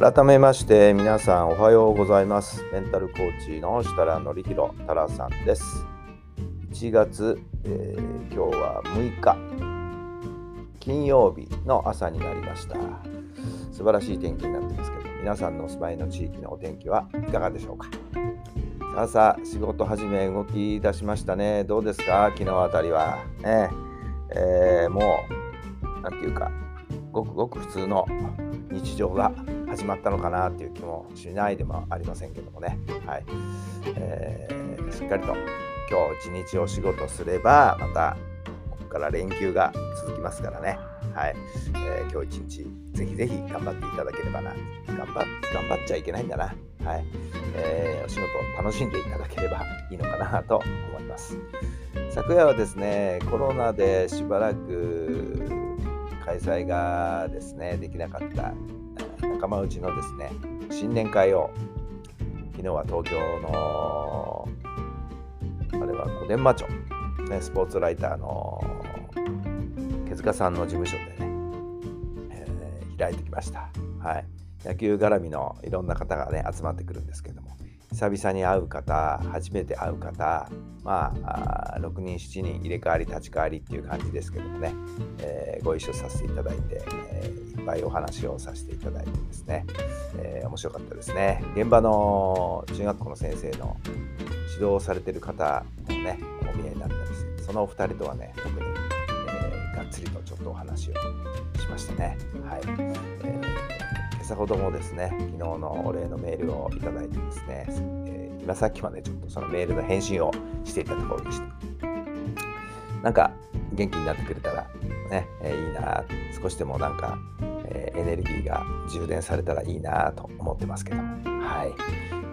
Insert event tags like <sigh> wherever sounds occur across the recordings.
改めまして皆さんおはようございます。メンタルコーチの設楽範弘太良さんです。1月、えー、今日は6日。金曜日の朝になりました。素晴らしい天気になってますけど皆さんのお住まいの地域のお天気はいかがでしょうか。さあさあ仕事始め動き出しましたね。どうですか？昨日あたりは。ね。えー、もう何て言うかごくごく普通の日常が始まったのかなっていう気もしないでもありませんけどもね、はい。えー、しっかりと今日一日お仕事すればまたここから連休が続きますからね、はい。えー、今日一日ぜひぜひ頑張っていただければな。頑張頑張っちゃいけないんだな、はい。えー、お仕事を楽しんでいただければいいのかなと思います。昨夜はですねコロナでしばらく開催がですねできなかった仲間内のですね新年会を昨日は東京のあれは小伝馬町、ね、スポーツライターの手塚さんの事務所でね、えー、開いてきました、はい、野球絡みのいろんな方がね集まってくるんですけども久々に会う方初めて会う方まああ6人7人入れ替わり立ち替わりっていう感じですけどもね、えー、ご一緒させていただいて、えー、いっぱいお話をさせていただいてですね、えー、面白かったですね。現場の中学校の先生の指導されてる方もねお見えになったりしてそのお二人とはね特に、えがっつりとちょっとお話をしましたね。はい、え今朝ほどもですね昨日のお礼のメールをいただいてですね、え今さっきまでちょっとそのメールの返信をしていたところでした。なんか元気になってくれたらね、えー、いいな少しでもなんか、えー、エネルギーが充電されたらいいなと思ってますけどはい、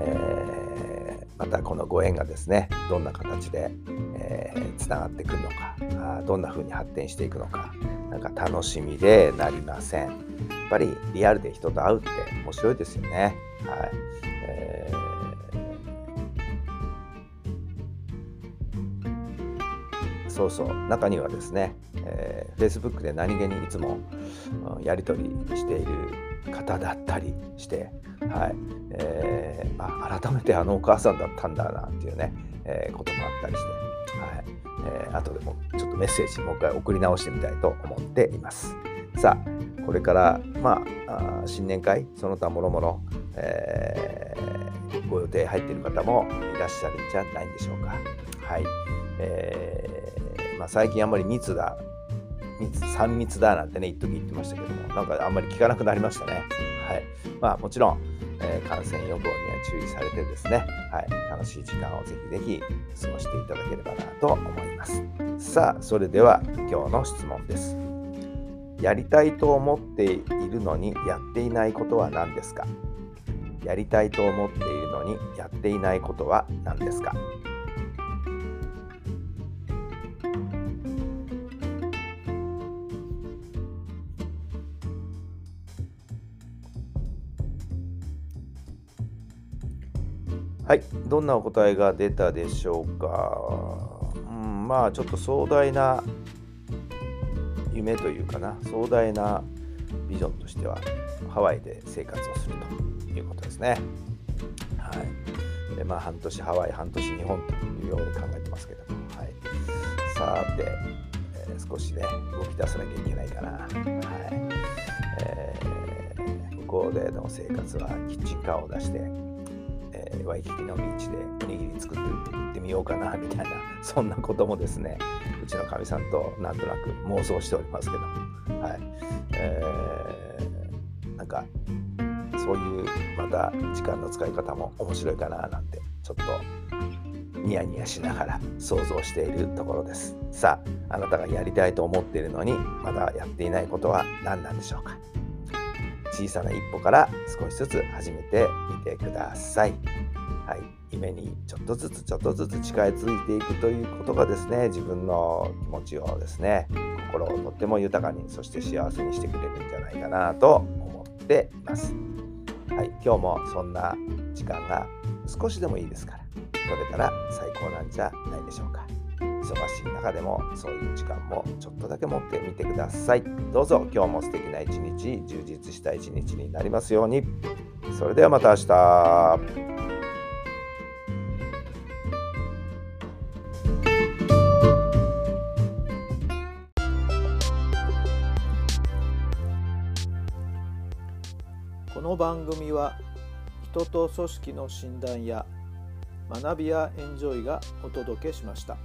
えー、またこのご縁がですねどんな形でつな、がってくるのかあどんな風に発展していくのかなんか楽しみでなりません。やっぱりリアルで人と会うって面白いですよね。はい、えー。そうそう中にはですね、えー、Facebook で何気にいつも、うん、やり取りしている方だったりして、はい。えー、あ改めてあのお母さんだったんだなっていうね、えー、こともあったりして、はい。えー、後でもちょっとメッセージもう一回送り直してみたいと思っています。さあこれからまあ新年会その他もろもろ、えー、ご予定入っている方もいらっしゃるんじゃないんでしょうか。はい、えーまあ、最近あんまり密だ密3密だなんてね一時言ってましたけどもなんかあんまり聞かなくなりましたね。はいまあ、もちろん、えー、感染予防には注意されてですね、はい、楽しい時間をぜひぜひ過ごしていただければなと思います。さあそれでは今日の質問です。やりたいと思っているのにやっていないことは何ですか？やりたいと思っているのにやっていないことは何ですか？はい、どんなお答えが出たでしょうか？うん、まあちょっと壮大な夢というかな、壮大なビジョンとしてはハワイで生活をするということですね。はい。でまあ半年ハワイ、半年日本というように考えてますけども、はい。さて、えー、少しね、動き出さなきゃいけないかな。はい。えー、向こうでの生活はキッチンカーを出して、えワイキキのビーチでおにぎり作って行ってみようかなみたいな <laughs> そんなこともですねうちのかみさんとなんとなく妄想しておりますけどはい。えー、なんかそういうまた時間の使い方も面白いかななんてちょっとニヤニヤしながら <laughs> 想像しているところです。さああなたがやりたいと思っているのにまだやっていないことは何なんでしょうか。小さな一歩から少しずつ始めてみてください。はい、夢にちょっとずつちょっとずつ近づいていくということがですね自分の気持ちをですね心をとっても豊かにそして幸せにしてくれるんじゃないかなと思っています。はい、今日もそんな時間が少しでもいいですから取れたら最高なんじゃないでしょうか。忙しい中でもそういう時間もちょっとだけ持ってみてください。どうぞ今日も素敵な一日、充実した一日になりますように。それではまた明日。この番組は人と組織の診断や学びやエンジョイがお届けしました。